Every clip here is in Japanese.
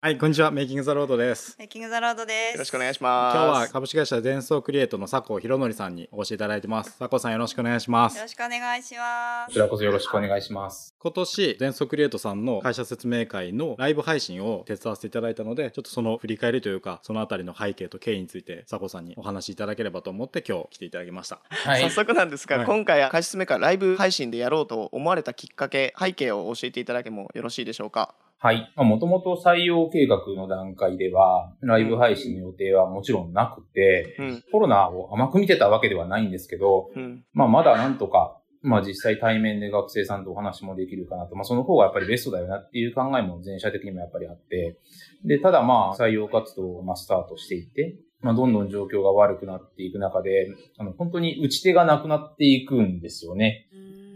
はい、こんにちは。メイキングザロードです。メイキングザロードです。よろしくお願いします。今日は株式会社デンソークリエイトの佐藤博則さんにお越しいただいてます。佐藤さんよろしくお願いしますよろ。しくお願いしますこち。らこそよろしくお願いします。今年、デンソークリエイトさんの会社説明会のライブ配信を手伝わせていただいたので、ちょっとその振り返りというか、そのあたりの背景と経緯について佐藤さんにお話しいただければと思って今日来ていただきました。はい早。速なんですが、はい今回は開始めからライブ配信でやろうと思われたきっかけ、背景を教えていただけもよろしいでしょうか？はい。もともと採用計画の段階では、ライブ配信の予定はもちろんなくて、うん。コロナを甘く見てたわけではないんですけど、うん。まあまだなんとか、まあ実際対面で学生さんとお話もできるかなと、まあその方がやっぱりベストだよなっていう考えも全社的にもやっぱりあって、で、ただまあ採用活動をまあスタートしていって、まあどんどん状況が悪くなっていく中で、あの本当に打ち手がなくなっていくんですよね。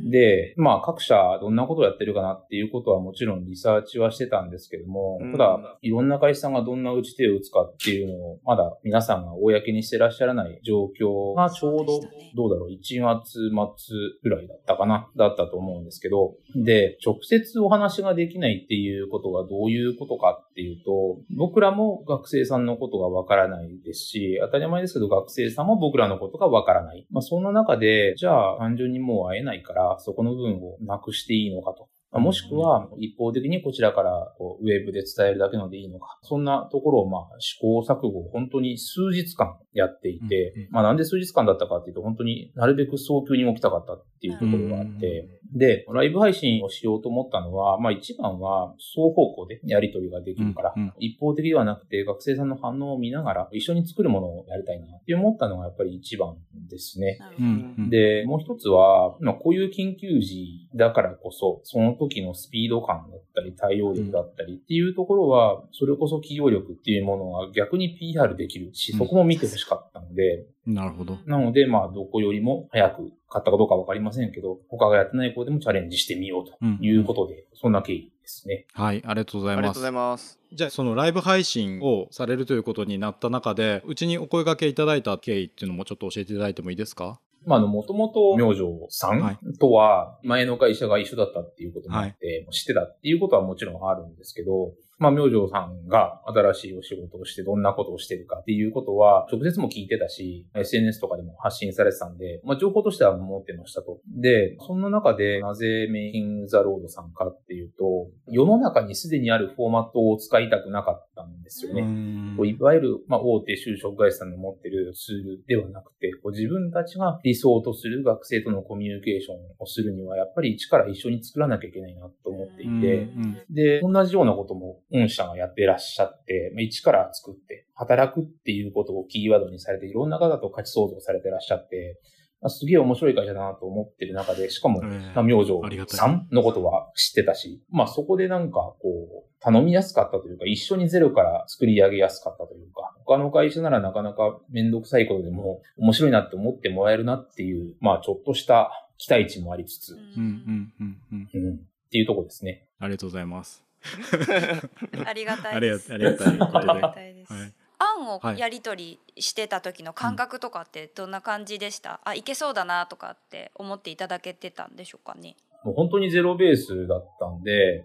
で、まあ各社どんなことをやってるかなっていうことはもちろんリサーチはしてたんですけども、うんただいろんな会社さんがどんな打ち手を打つかっていうのをまだ皆さんが公にしてらっしゃらない状況がちょうどどうだろう、1月末ぐらいだったかなだったと思うんですけど、で、直接お話ができないっていうことがどういうことかっていうと、僕らも学生さんのことがわからないですし、当たり前ですけど学生さんも僕らのことがわからない。まあそんな中で、じゃあ単純にもう会えないから、そこの部分をなくしていいのかと。まあもしくは、一方的にこちらからウェブで伝えるだけのでいいのか。そんなところを、まあ、試行錯誤を本当に数日間やっていて、うんうん。まあ、なんで数日間だったかっていうと、本当になるべく早急に動きたかったっていうところがあって、で、ライブ配信をしようと思ったのは、まあ一番は双方向でやり取りができるから、うんうん。一方的ではなくて学生さんの反応を見ながら一緒に作るものをやりたいなって思ったのがやっぱり一番ですね。で、もう一つは、まあ、こういう緊急時だからこそ、その時のスピード感だったり、対応力だったりっていうところは、それこそ企業力っていうものが逆に PR できるし、うん。そこも見てほしかったので、なるほど。なので、まあ、どこよりも早く買ったかどうかわかりませんけど、他がやってない子でもチャレンジしてみようとうんいうことで、そんな経緯ですね。はい、ありがとうございますありがとうござい。ます。じゃあそのライブ配信をされるということになった中でうちにお声掛けいただいた経緯っていうのもちょっと教えていただいてもいいですか？まあ、あの、もともと、明星さはいんとは、前の会社が一緒だったっていうこともあって、知ってたっていうことはもちろんあるんですけど、まあ、明星さんが新しいお仕事をしてどんなことをしてるかっていうことは、直接も聞いてたし、SNS とかでも発信されてたんで、まあ、情報としては持ってましたと。で、そんな中で、なぜメイキングザロードさんかっていうと、世の中にすでにあるフォーマットを使いたくなかったんですよね。いわゆる、まあ、大手就職会社さんの持ってるツールではなくて、こう自分たちが理想とする学生とのコミュニケーションをするには、やっぱり一から一緒に作らなきゃいけないなと思っていて、うんで、同じようなことも御社がやっていらっしゃって、まあ一から作って、働くっていうことをキーワードにされて、いろんな方と価値創造されていらっしゃって、まあすげえ面白い会社だなと思ってる中で、しかも、ええまあ明星さんのことは知ってたし、まあそこでなんかこう、頼みやすかったというか、一緒にゼロから作り上げやすかったというか、他の会社ならなかなかめんどくさいことでも面白いなって思ってもらえるなっていう、まあちょっとした期待値もありつつ、うんうんうんうん。うん、っていうところですね。ありがとうございます ありがたいです。ありがたい。ことで。ありがたいです。はい。案をはいやり取りしてた時の感覚とかってどんな感じでした、あいけそうだなとかって思っていただけてたんでしょうかね。もう本当にゼロベースだったんで、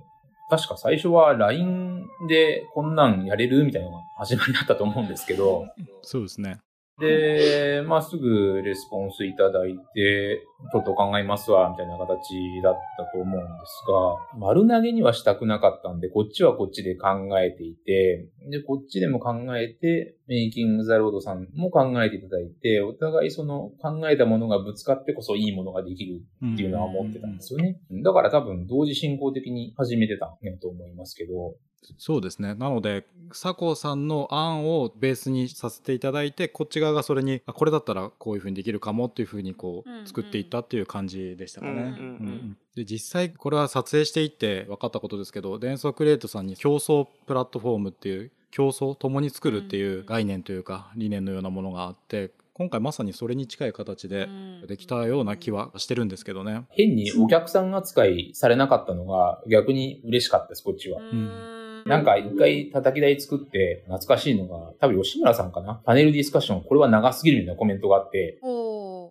確か最初は LINE でこんなんやれるみたいなのが始まりだったと思うんですけど、そうですねで、まあ、すぐレスポンスいただいて、ちょっと考えますわ、みたいな形だったと思うんですが、丸投げにはしたくなかったんで、こっちはこっちで考えていて、で、こっちでも考えて、メイキングザロードさんも考えていただいて、お互いその考えたものがぶつかってこそいいものができるっていうのは思ってたんですよね。だから多分同時進行的に始めてたんやと思いますけど、そうですね。なので佐藤さんの案をベースにさせていただいてこっち側がそれにあこれだったらこういうふうにできるかもっていうふうにこう作っていったっていう感じでしたかね。うんうんうん。うんで実際これは撮影していって分かったことですけどデンソークリエイトさんに競争プラットフォームっていう競争共に作るっていう概念というか理念のようなものがあって今回まさにそれに近い形でできたような気はしてるんですけどね。変にお客さん扱いされなかったのが逆に嬉しかったです、こっちは。うん。なんか一回叩き台作って懐かしいのが、多分吉村さんかな。パネルディスカッション、これは長すぎるみたいなコメントがあって、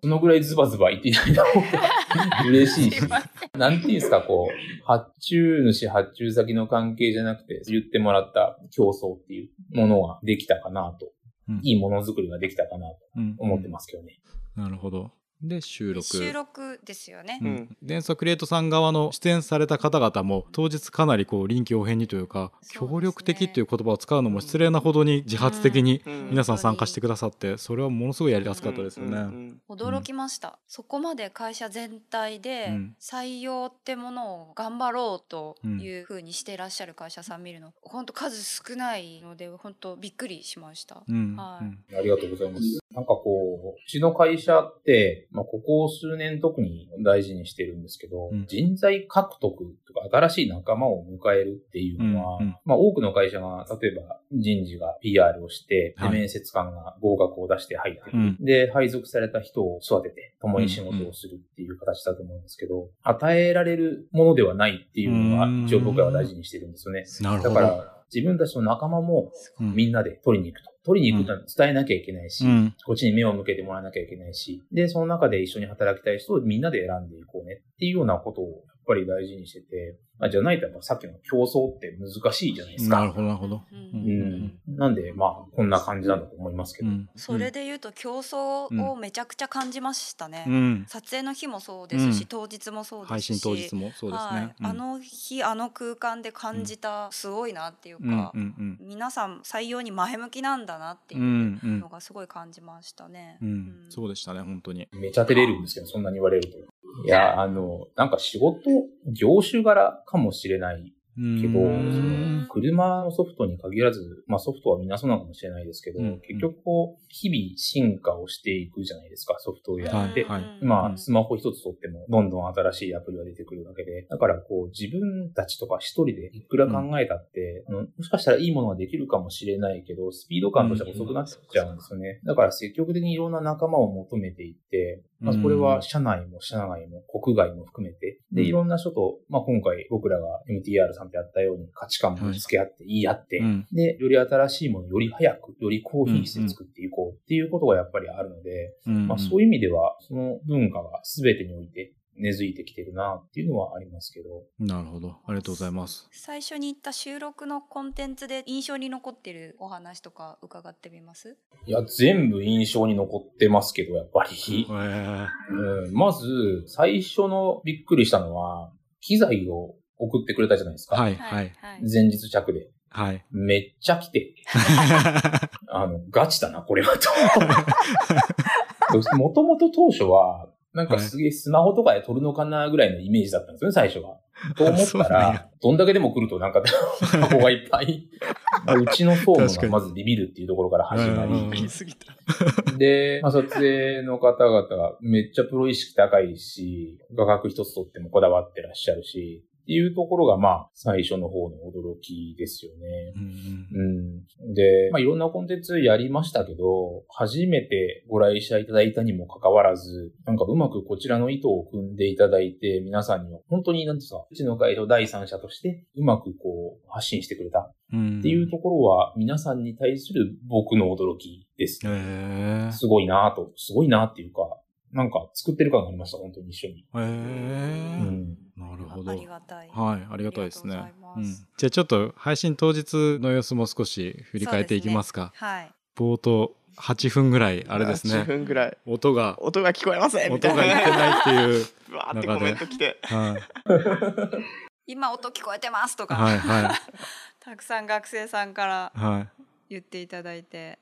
そのぐらいズバズバ言っていただいた方が嬉しいし なんていうんですか、こう、発注主、発注先の関係じゃなくて、言ってもらった競争っていうものができたかなと、うん。いいものづくりができたかなとうん思ってますけどね。なるほど。で収録。収録ですよね、ううん。ん、デンソークリエイトさん側の出演された方々も当日かなりこう臨機応変にというかね。協力的っていう言葉を使うのも失礼なほどに自発的にうん。皆さん参加してくださってそれはものすごいやりやすかったですよね。うん。うん。驚きました、そこまで会社全体でうん。採用ってものを頑張ろうというふうにしてらっしゃる会社さん見るの本当数少ないので本当びっくりしました、うん。はい。うん。ありがとうございます。なんかこう、うちの会社って、まあ、ここ数年特に大事にしてるんですけど、うん。人材獲得とか新しい仲間を迎えるっていうのは、うんうんまあ、多くの会社が、例えば人事が PR をして、ではい。面接官が合格を出して入ってくる、うん。で、配属された人を育てて、共に仕事をするっていう形だと思うんですけど、与えられるものではないっていうのは、一応僕らは大事にしてるんですよね。なるほど。だから、自分たちの仲間もうん。みんなで取りに行くと。取りに行くと伝えなきゃいけないし、うん。こっちに目を向けてもらわなきゃいけないし、で、その中で一緒に働きたい人をみんなで選んでいこうねっていうようなことをやっぱり大事にしてて、まあ、じゃないとやっぱさっきの競争って難しいじゃないですか。なるほどなるほど。なんで、まあ、こんな感じなんだと思いますけど。うん。それで言うと競争をめちゃくちゃ感じましたね、うん。撮影の日もそうですし、うん。当日もそうですし。配信当日もそうですね。はい。あの日あの空間で感じたすごいなっていうか、皆さん採用に前向きなんだなっていうのがすごい感じましたね。そうでしたね本当に。めちゃ照れるんですけど、そんなに言われると。いや、あの、なんか仕事、業種柄かもしれない。けど、車のソフトに限らず、まあソフトはみんなそうなのかもしれないですけど、うん。結局こう、日々進化をしていくじゃないですか、ソフトウェアって。はい今、うん。スマホ一つ取っても、どんどん新しいアプリが出てくるわけで、だからこう、自分たちとか一人でいくら考えたって、うんもしかしたらいいものができるかもしれないけど、スピード感としては遅くなっちゃうんですよね。だから積極的にいろんな仲間を求めていって、まあ、これは社内も社外も国外も含めて、で、うん。いろんな人と、まあ、今回僕らが MTR さんとやったように価値観もぶつけ合って言い合って、うん。で、より新しいものをより早く、より高品質で作っていこうっていうことがやっぱりあるので、うん。まあそういう意味では、その文化が全てにおいて根付いてきてるなっていうのはありますけど、なるほどありがとうございます。最初に言った収録のコンテンツで印象に残ってるお話とか伺ってみます？いや、全部印象に残ってますけど、やっぱり。へーうん、まず、最初のびっくりしたのは、機材を送ってくれたじゃないですか。はいはいはい前日着で。はい。めっちゃ来て、あの、ガチだな、これはと。もともと当初は、なんかすげえスマホとかで撮るのかなぐらいのイメージだったんですよね、最初は。と思ったら、どんだけでも来るとなんか 箱がいっぱい。まあうちのフォームがまずビビるっていうところから始まり。で、まあ、撮影の方々がめっちゃプロ意識高いし、画角一つとってもこだわってらっしゃるし、っていうところがまあ最初の方の驚きですよね。うんうん。で、まあ、いろんなコンテンツやりましたけど、初めてご来社いただいたにもかかわらず、なんかうまくこちらの意図を組んでいただいて、皆さんには本当になんですか、うちの会社を第三者としてうまくこう発信してくれたうんっていうところは、皆さんに対する僕の驚きです。すごいなぁと、すごいなぁっていうか、なんか作ってる感がありました、本当に一緒に。へうーん。なるほど。ありがたい。はい、ありがたいですねありがとうござい。うんます、じゃあちょっと配信当日の様子も少し振り返っていきますか。はい。冒頭8分ぐらいあれです8ね。分ぐらい。音が音が聞こえませんみたい音がいってな。ないっていう。うわーってコメント来て。はい今音聞こえてますとか、はいはい たくさん学生さんからはい。言っていただいて。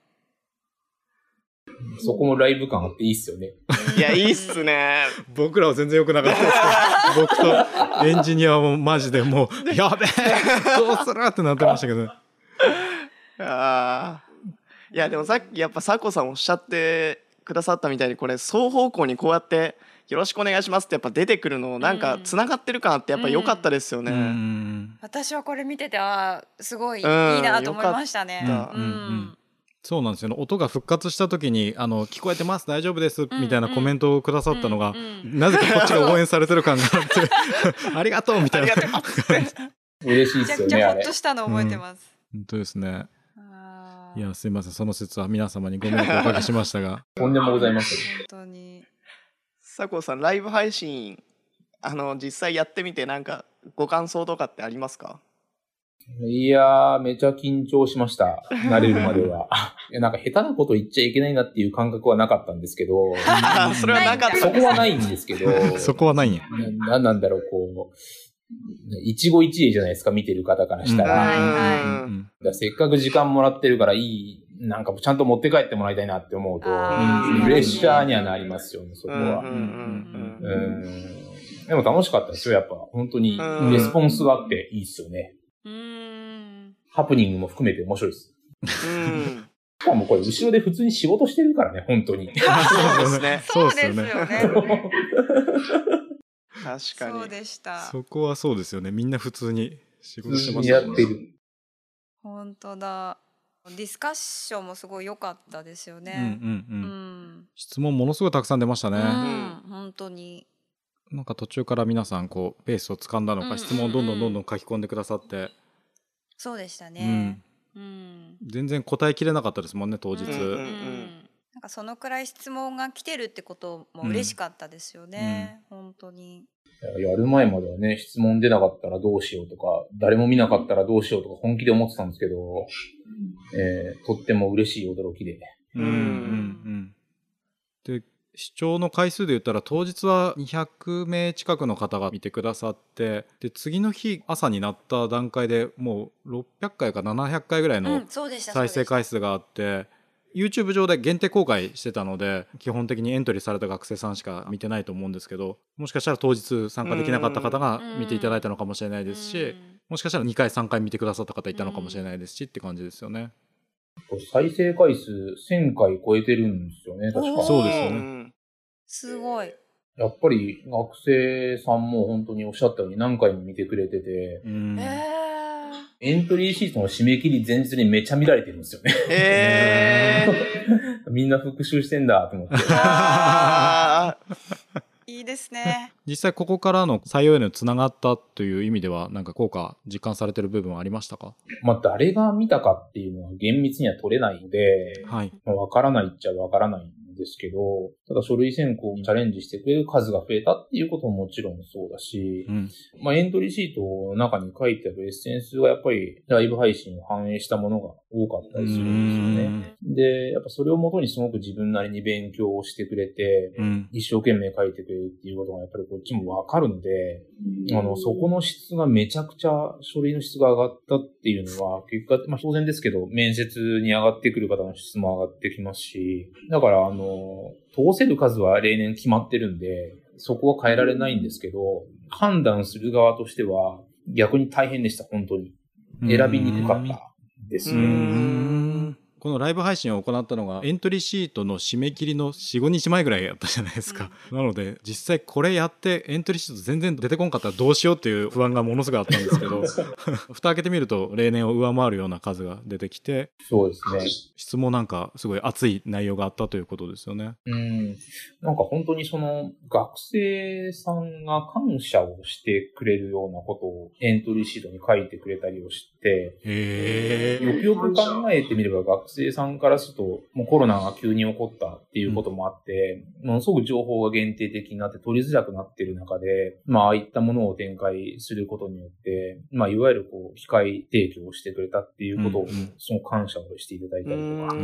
そこもライブ感あっていいっすよね。いや、いいっすね。僕らは全然良くなかったですけど、僕とエンジニアもマジでもう やべえどうするってなってましたけど。ああ。いや、でもさっきやっぱ佐古さんおっしゃってくださったみたいに、これ双方向にこうやって。よろしくお願いしますってやっぱ出てくるのなんかつながってる感あってやっぱ良かったですよね。うん私はこれ見ててあーすごいいいうんなと思いましたね。よかったうんうんうんそうなんですよね。音が復活した時にあの「聞こえてます大丈夫です」みたいなコメントをくださったのが、うんうん。なぜかこっちが応援されてる感があって ありがとうみたいな。嬉しいっめちゃすよね、あれ。くちゃホッと。したの覚えてます？本当ですね。いやすいません。その説は皆様にご迷惑をおかけしましたが。とんでもございません。本当に。佐藤さんライブ配信あの実際やってみてなんかご感想とかってありますか？いやー、めちゃ緊張しました。慣れるまでは。いや、なんか下手なこと言っちゃいけないなっていう感覚はなかったんですけど、それはなかったそこはないんですけど、そこはないんや。ななんなんだろう、こう、一期一会じゃないですか、見てる方からしたら。せっかく時間もらってるからいい、なんかちゃんと持って帰ってもらいたいなって思うと、プレッシャーにはなりますよね、そこは。でも楽しかったですよ、やっぱ。本当にうんレスポンスがあっていいっすよね。うーん。ハプニングも含めて面白いです。うんしかもこれ後ろで普通に仕事してるからね、本当に。そうですね そうですよね。確かそうにでした。そこはそうですよね。みんな普通に仕事して普通にましたもんね。やってる。本当だ。ディスカッションもすごい良かったですようんうね。んう。うんん。質問ものすごいたくさん出ましたうね。ん、本当に。なんか途中から皆さんこうペースを掴んだのかうんうんうん質問をどんどんどんどん書き込んでくださって、そうでしたうねん。うん。全然答えきれなかったですもんね当日。うんうんうんなんかそのくらい質問が来てるってことも嬉しかったですよね。本当に。やる前まではね、質問出なかったらどうしようとか、誰も見なかったらどうしようとか本気で思ってたんですけど、えーとっても嬉しい驚きで。うんうんうんで視聴の回数で言ったら当日は200名近くの方が見てくださってで次の日朝になった段階でもう600回か700回ぐらいうの。再生回数があって YouTube 上で限定公開してたので基本的にエントリーされた学生さんしか見てないと思うんですけどもしかしたら当日参加できなかった方が見ていただいたのかもしれないですしうんもしかしたら2回3回見てくださった方いたのかもしれないですしって感じですよね。再生回数1000回超えてるんですよね、確か。そうですよねんすごい。やっぱり学生さんも本当におっしゃったように何回も見てくれてて、うんえエントリーシートの締め切り前日にめちゃ見られてるんですよね。みんな復習してんだと思って。いいですね。実際ここからの採用へのつながったという意味ではなんか効果実感されてる部分はありましたか？まあ誰が見たかっていうのは厳密には取れないので、はい。まあわからないっちゃわからないんですけど、ただ書類選考にチャレンジしてくれる数が増えたっていうことももちろんそうだしう、ん。まあエントリーシートの中に書いてあるエッセンスはやっぱりライブ配信を反映したものが多かったりするんですよね。で、やっぱそれをもとにすごく自分なりに勉強をしてくれて、うん。一生懸命書いてくれるっていうことがやっぱりこっちもわかるので、あの、そこの質がめちゃくちゃ書類の質が上がったっていうのは、結果、まあ当然ですけど、面接に上がってくる方の質も上がってきますし、だからあの、通せる数は例年決まってるんで、そこは変えられないんですけど、判断する側としては逆に大変でした、本当に。選びにくかったですうね。んこのライブ配信を行ったのがエントリーシートの締め切りの45日前ぐらいやったじゃないですか、なので実際これやってエントリーシート全然出てこんかったらどうしようっていう不安がものすごいあったんですけど 蓋開けてみると例年を上回るような数が出てきてそうですね。質問なんかすごい熱い内容があったということですよね。うん。なんか本当にその学生さんが感謝をしてくれるようなことをエントリーシートに書いてくれたりをして、へよくよく考えてみれば学生さんからすると、もうコロナが急に起こったっていうこともあって、ものすごく情報が限定的になって取りづらくなってる中で、まあああいったものを展開することによって、まあいわゆるこう機械提供をしてくれたっていうことを、うんうん。その感謝をしていただいたりとか、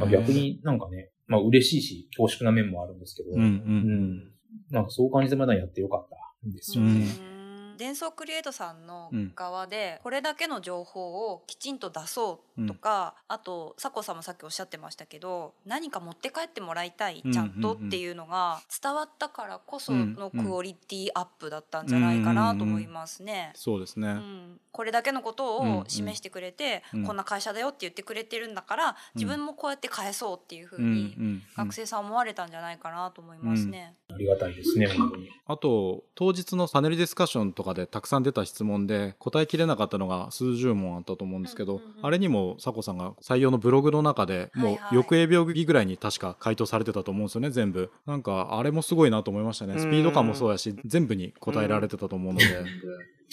まあ、逆になんかね、まあ嬉しいし恐縮な面もあるんですけど、うんううん。ん。なんかそう感じてまだやってよかったんですよね。うん伝送クリエイトさんのうん。側でこれだけの情報をきちんと出そうとか、あと佐古さんもさっきおっしゃってましたけど何か持って帰ってもらいたいうんちゃんとっていうのが伝わったからこそのうんクオリティアップだったんじゃないかなと思いますね。そうですね、うん、これだけのことうんうんを示してくれて、うんこんな会社だよって言ってくれてるんだから自分もこうやって返そうっていうふううんにうんうん。学生さん思われたんじゃないかなと思いますね。ありがたいですね、本当に。あと当日のパネルディスカッションとかでたくさん出た質問で答えきれなかったのが数十問あったと思うんですけど、うんうんうんあれにも佐古さんが採用のブログの中でもうはい。はい翌営業日ぐらいに確か回答されてたと思うんですよね全部。なんかあれもすごいなと思いましたね。スピード感もそうやし全部に答えられてたと思うので、い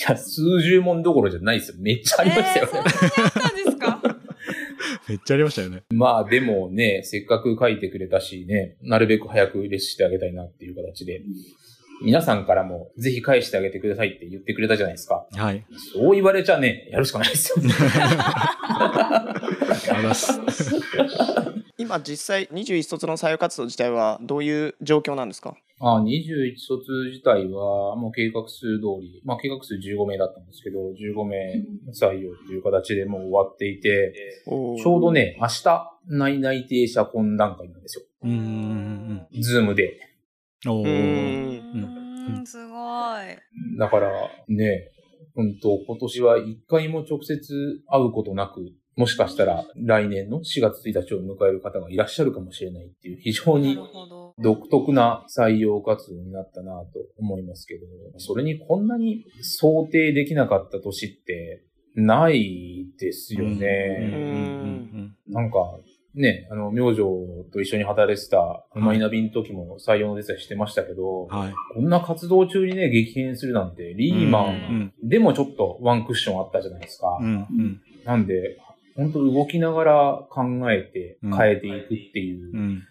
や、数十問どころじゃないですよ。めっちゃありましたよね。えー めっちゃありましたよね。まあでもね、せっかく書いてくれたしね、なるべく早くレスしてあげたいなっていう形で、皆さんからもぜひ返してあげてくださいって言ってくれたじゃないですか。はい。そう言われちゃね、やるしかないですよね。あります。今実際21卒の採用活動自体はどういう状況なんですか？あ21卒自体は、もう計画数通り、まあ計画数15名だったんですけど、15名採用という形でもう終わっていて、ちょうどね、明日、内内定者懇談会なんですよ。うんうんズームで。うん。おうー。んうんすごい。だから、ね、本当今年は一回も直接会うことなく、もしかしたら来年の4月1日を迎える方がいらっしゃるかもしれないっていう非常に。独特な採用活動になったなと思いますけど、それにこんなに想定できなかった年ってないですようんね。なんか、ね、あの、明星と一緒に働いてたマイナビの時も採用の手伝いしてましたけど、はい。こんな活動中にね、激変するなんて、リーマンうんでもちょっとワンクッションあったじゃないですか。うんうんなんで、本当動きながら考えて変えていくっていう、うん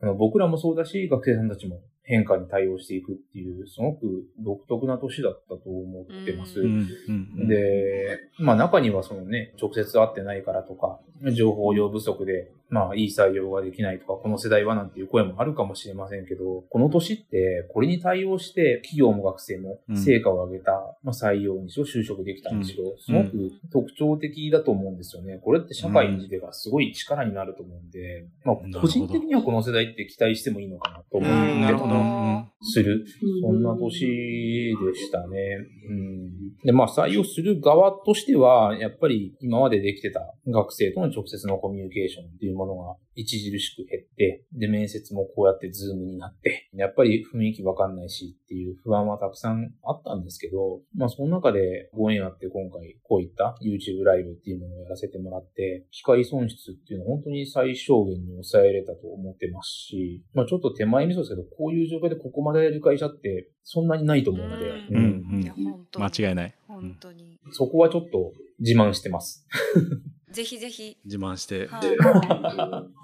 うん僕らもそうだし、学生さんたちも変化に対応していくっていう、すごく独特な年だったと思ってます。うんうん。で、まあ中にはそのね、直接会ってないからとか、情報量不足で、まあいい採用ができないとか、この世代はなんていう声もあるかもしれませんけど、この年ってこれに対応して企業も学生も成果を上げた、まあ採用にしろ就職できたにしろ、すごく特徴的だと思うんですよね。これって社会にでがすごい力になると思うんで、まあ個人的にはこの世代って期待してもいいのかなと思ううんんでする。そんな年でしたね。うん。で、まあ採用する側としては、やっぱり今までできてた学生との直接のコミュニケーションっていうものが著しく減って、で、面接もこうやってズームになって、やっぱり雰囲気わかんないしっていう不安はたくさんあったんですけど、まあその中でご縁あって今回こういった YouTube ライブっていうものをやらせてもらって、機械損失っていうのは本当に最小限に抑えれたと思ってますし、まあちょっと手前味噌ですけど、こういう状況でここまでやる会社ってそんなにないと思うので、ううんうんいや本当に間違いない。本当に。そこはちょっと自慢してます。ぜひぜひ。自慢して。はい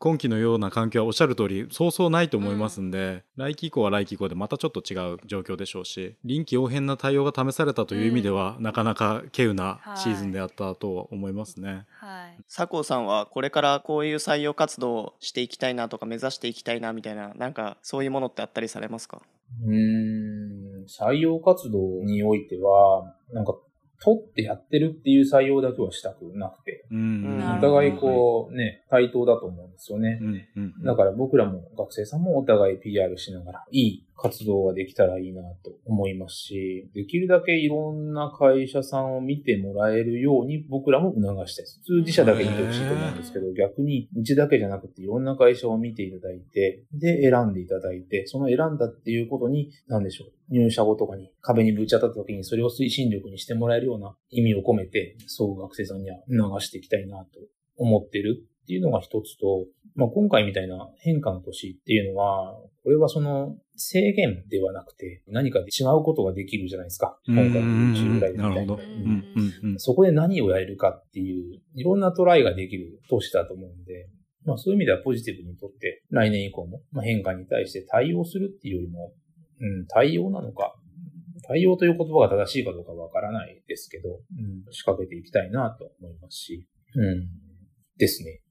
今期のような環境はおっしゃる通りそうそうないと思いますんで、来期以降は来期以降でまたちょっと違う状況でしょうし臨機応変な対応が試されたという意味では、なかなか稀有なシーズンであったとは思いますね。はい。佐藤さんはこれからこういう採用活動をしていきたいなとか目指していきたいなみたいななんかそういうものってあったりされますか？うーん、採用活動においては、なんか、取ってやってるっていう採用だけはしたくなくて、お互いこうね、対等だと思うんですよね。う。んうんだから僕らも学生さんもお互い PR しながら、いい活動ができたらいいなと思いますし、できるだけいろんな会社さんを見てもらえるように僕らも促したいです。普通自社だけ見てほしいと思うんですけど、逆にうちだけじゃなくていろんな会社を見ていただいて、で選んでいただいて、その選んだっていうことに、なんでしょう、入社後とかに壁にぶち当たった時にそれを推進力にしてもらえるような意味を込めて、そう学生さんには流していきたいなと思ってるっていうのが一つと、まあ、今回みたいな変化の年っていうのは、これはその制限ではなくて、何か違うことができるじゃないですか。今回の YouTube ライブみたいな。なるほど。うんうんうんそこで何をやれるかっていう、いろんなトライができる年だと思うんで、まあそういう意味ではポジティブにとって、来年以降もまあ変化に対して対応するっていうよりも、うん、対応なのか、対応という言葉が正しいかどうかわからないですけど、うん、仕掛けていきたいなと思いますし、うん、ですね。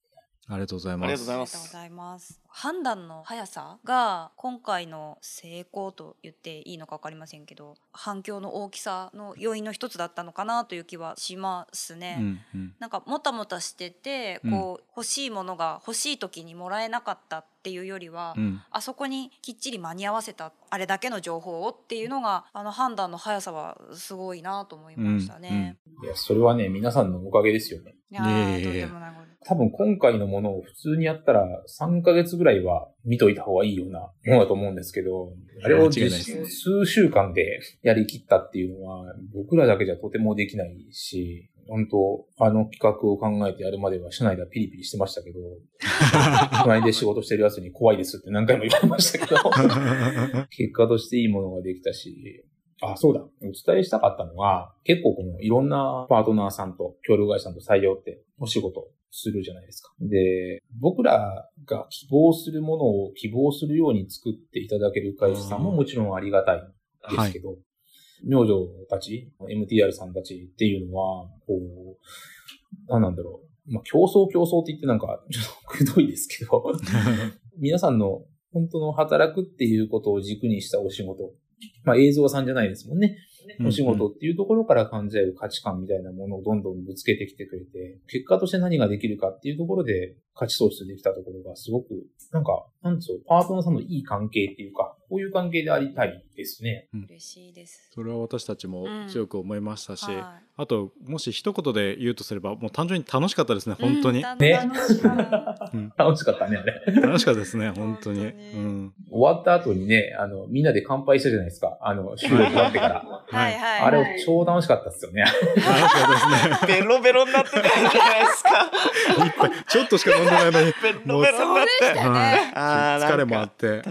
ありがとうございます。ありがとうございありがとうますございます。判断の速さが今回の成功と言っていいのか分かりませんけど反響の大きさの要因の一つだったのかなという気はしますね。うんうんなんかもたもたしててうんこう欲しいものが欲しい時にもらえなかったっていうよりは、うんあそこにきっちり間に合わせたあれだけの情報をっていうのがあの判断の速さはすごいなと思いましたね。いや、それはね、皆さんのおかげですよね。いやとんでもないこと多分今回のものを普通にやったら3ヶ月ぐらいは見といた方がいいようなものだと思うんですけど、あれを数週間でやりきったっていうのは僕らだけじゃとてもできないし、本当あの企画を考えてやるまでは社内ではピリピリしてましたけど、隣で仕事してるやつに怖いですって何回も言われましたけど、結果としていいものができたし、あ、そうだ。お伝えしたかったのは、結構このいろんなパートナーさんと協力会社さんと採用ってお仕事するじゃないですか。で、僕らが希望するものを希望するように作っていただける会社さんももちろんありがたいんですけど、明星たち、MTR さんたちっていうのは、こう、何なんだろう。まあ、競争競争って言ってなんか、ちょっとくどいですけど、皆さんの本当の働くっていうことを軸にしたお仕事。まあ映像さんじゃないですもんね。お仕事っていうところから感じ合う価値観みたいなものをどんどんぶつけてきてくれて、結果として何ができるかっていうところで価値創出できたところがすごく、なんか、なんつうの、パートナーさんのいい関係っていうか、こういう関係でありたいですね。嬉しいです。それは私たちも強く思いましたし、はあともし一言で言うとすればもう単純に楽しかったですねい本当に、うんね。楽しいうん。楽しかったね、あれ。楽しかったですね本当に。うん、終わった後にね、あの、みんなで乾杯したじゃないですか。あの、収録終わってから。はい。はい。あれ超楽しかったですよね。楽しかったですね。ベロベロになってたじゃないですか。一杯ちょっとしか飲んでないのにベロベロになってた。ね。あー疲れもあって、はい、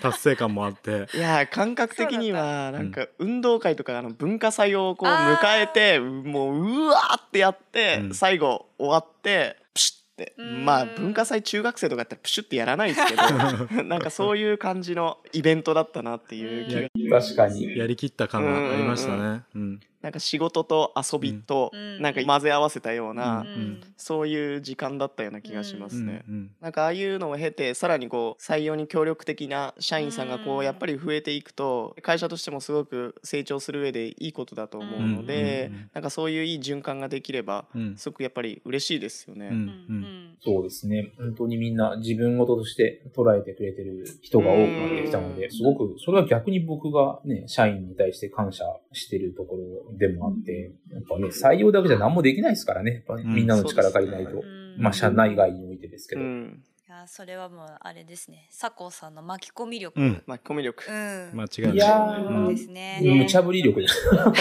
達成感もあって。いや感覚的にはたなんか運動会とかあの文化祭をこう迎えてもううわーってやってうん。最後終わってプシュって。うん。まあ文化祭中学生とかやったらプシュってやらないですけど なんかそういう感じのイベントだったなっていう気が。確かに。やりきった感がありましたね。うんなんか仕事と遊びとうん。なんか混ぜ合わせたよううな、ん。そういう時間だったような気がしますね。うん。うん。なんかああいうのを経てさらにこう採用に協力的な社員さんがこううんやっぱり増えていくと会社としてもすごく成長する上でいいことだと思うのでなんかそういういい循環ができればうん。すごくやっぱり嬉しいですよね。うん。うん。うん。そうですね。本当にみんな自分事として捉えてくれてる人が多くなってきたので、うん。すごく、それは逆に僕がね、社員に対して感謝してるところでもあって、やっぱね、採用だけじゃ何もできないですからね。やっぱみんなの力借りないと。うん。まあ、社内外においてですけど。うん、いやそれはもうあれですね。佐藤さんの巻き込み力、うん。巻き込み力、うん間違いない。いやうんー。ですね、無茶ぶり力です。無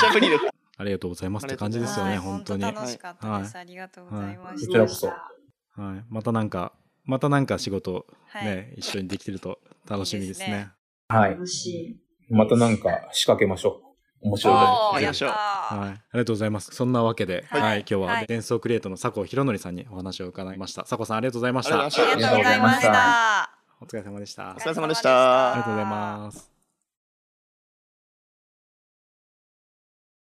茶ぶり力。ありがとうございます。って感じですよねはい。本当に、は楽しかったです、はありがとうございました、こちらこそ。い、またなんかまたなんか仕事はい。ね、一緒にできてると楽しみですねいいですね。はい。楽しい。またなんか仕掛けましょう。面白いありがとうございます。そんなわけで、は、はい。い今日ははい。伝送クリエイトの佐古博則さんにお話を伺いました。佐古さんありがとうございました。ありがとうございました。お疲れ様でした。お疲れ様でした。ありがとうございます。